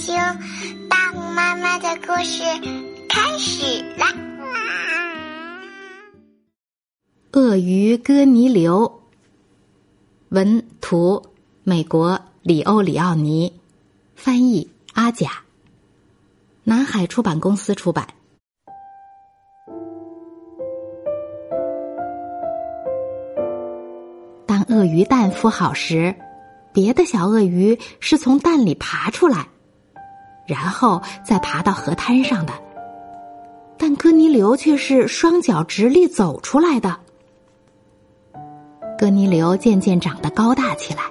听大红妈妈的故事开始啦！鳄鱼哥尼流，文图美国里欧里奥尼，翻译阿甲，南海出版公司出版。当鳄鱼蛋孵好时。别的小鳄鱼是从蛋里爬出来，然后再爬到河滩上的，但哥尼流却是双脚直立走出来的。哥尼流渐渐长得高大起来，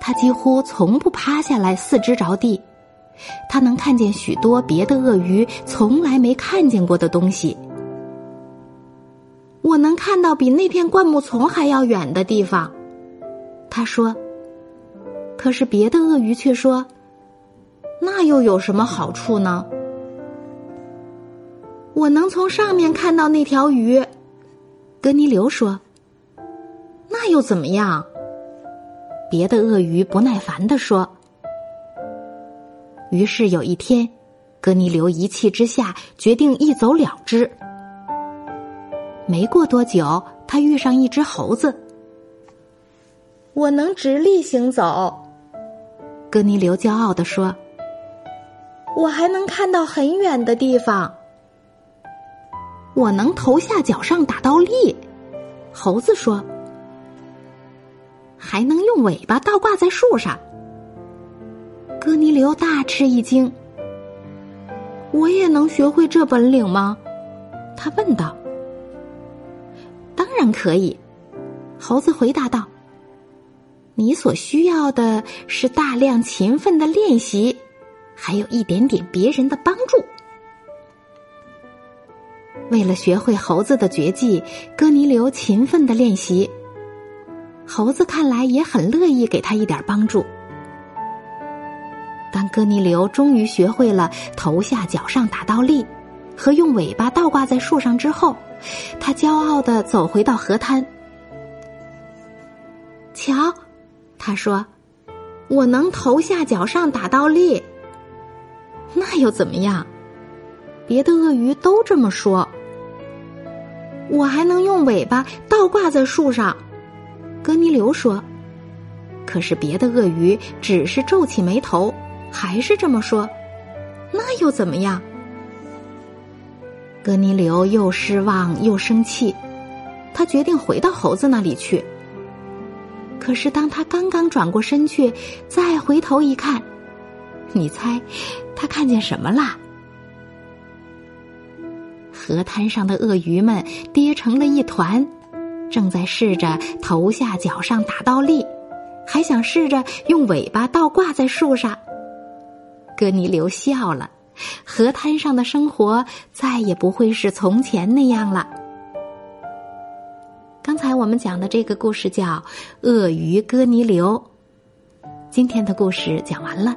他几乎从不趴下来四肢着地，他能看见许多别的鳄鱼从来没看见过的东西。我能看到比那片灌木丛还要远的地方，他说。可是别的鳄鱼却说：“那又有什么好处呢？”我能从上面看到那条鱼，格尼流说：“那又怎么样？”别的鳄鱼不耐烦的说。于是有一天，格尼流一气之下决定一走了之。没过多久，他遇上一只猴子。我能直立行走。哥尼流骄傲地说：“我还能看到很远的地方。我能头下脚上打倒立。”猴子说：“还能用尾巴倒挂在树上。”哥尼流大吃一惊：“我也能学会这本领吗？”他问道。“当然可以。”猴子回答道。你所需要的是大量勤奋的练习，还有一点点别人的帮助。为了学会猴子的绝技，哥尼流勤奋的练习。猴子看来也很乐意给他一点帮助。当哥尼流终于学会了头下脚上打倒立和用尾巴倒挂在树上之后，他骄傲的走回到河滩。瞧。他说：“我能头下脚上打倒立，又怎么样？别的鳄鱼都这么说。我还能用尾巴倒挂在树上。”格尼流说。可是别的鳄鱼只是皱起眉头，还是这么说。那又怎么样？格尼流又失望又生气，他决定回到猴子那里去。可是，当他刚刚转过身去，再回头一看，你猜他看见什么啦？河滩上的鳄鱼们跌成了一团，正在试着头下脚上打倒立，还想试着用尾巴倒挂在树上。哥尼流笑了，河滩上的生活再也不会是从前那样了。刚才我们讲的这个故事叫《鳄鱼哥尼流》。今天的故事讲完了，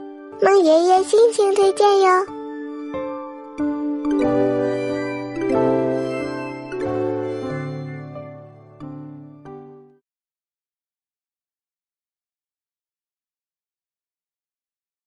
孟爷爷心情推荐哟。